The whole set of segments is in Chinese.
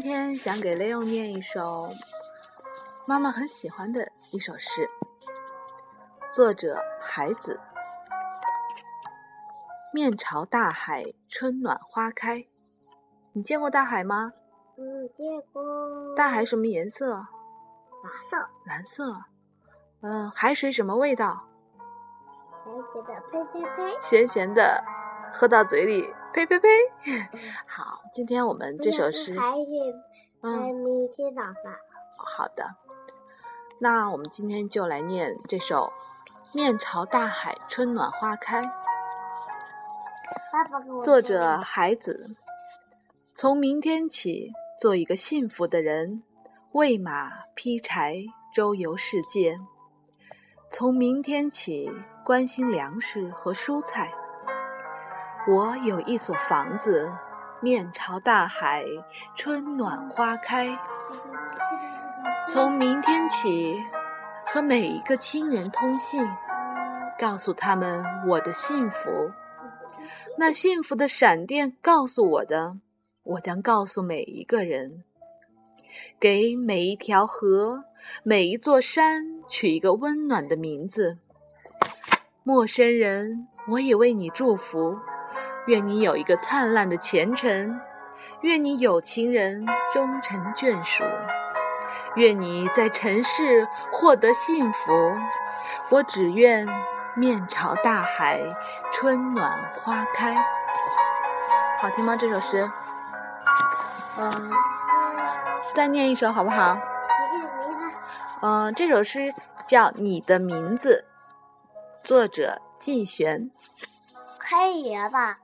今天想给 Leo 念一首妈妈很喜欢的一首诗，作者海子。面朝大海，春暖花开。你见过大海吗？嗯，见过。大海什么颜色？蓝色。蓝色。嗯，海水什么味道？咸咸的，呸呸呸。咸咸的，喝到嘴里，呸呸呸。好，今天我们这首诗。海水，嗯，明天早上。好的，那我们今天就来念这首《面朝大海，春暖花开》。作者海子。从明天起，做一个幸福的人，喂马劈柴，周游世界。从明天起，关心粮食和蔬菜。我有一所房子，面朝大海，春暖花开。从明天起，和每一个亲人通信，告诉他们我的幸福。那幸福的闪电告诉我的，我将告诉每一个人。给每一条河、每一座山取一个温暖的名字。陌生人，我也为你祝福。愿你有一个灿烂的前程。愿你有情人终成眷属。愿你在尘世获得幸福。我只愿。面朝大海，春暖花开，好听吗？这首诗，嗯，再念一首好不好？嗯，这首诗叫《你的名字》，作者季玄。黑爷吧？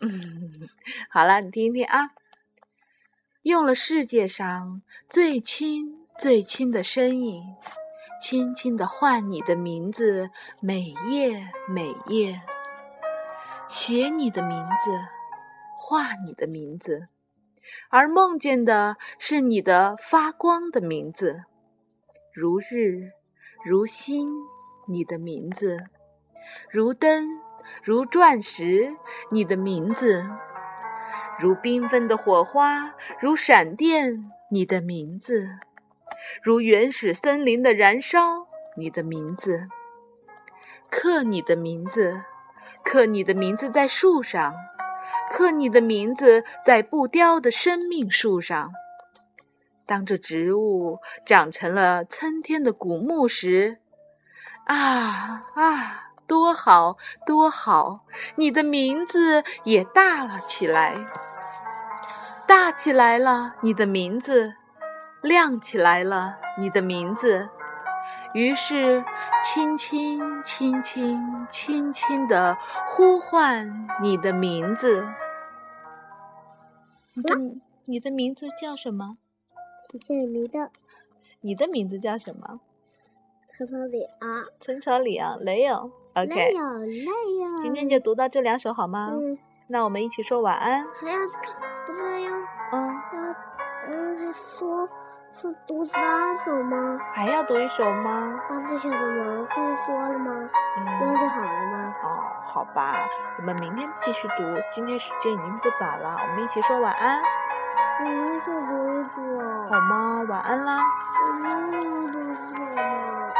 嗯，好了，你听一听啊。用了世界上最轻、最轻的声音。轻轻的唤你的名字，每夜每夜，写你的名字，画你的名字，而梦见的是你的发光的名字，如日如星，你的名字，如灯如钻石，你的名字，如缤纷的火花，如闪电，你的名字。如原始森林的燃烧，你的名字，刻你的名字，刻你的名字在树上，刻你的名字在不凋的生命树上。当这植物长成了参天的古木时，啊啊，多好多好！你的名字也大了起来，大起来了，你的名字。亮起来了，你的名字。于是，轻轻、轻轻、轻轻地呼唤你的名字。你的你的名字叫什么？叫你的。你的名字叫什么？陈草里啊。陈草里啊，雷友。OK。雷友，雷友。今天就读到这两首好吗？嗯。那我们一起说晚安。还要不是要嗯嗯说。是读三首吗？还要读一首吗？那这首的吗？可以说了吗？那就好了吗？哦，好吧，我们明天继续读。今天时间已经不早了，我们一起说晚安。我想读一首。好吗？晚安啦。我读一首吗？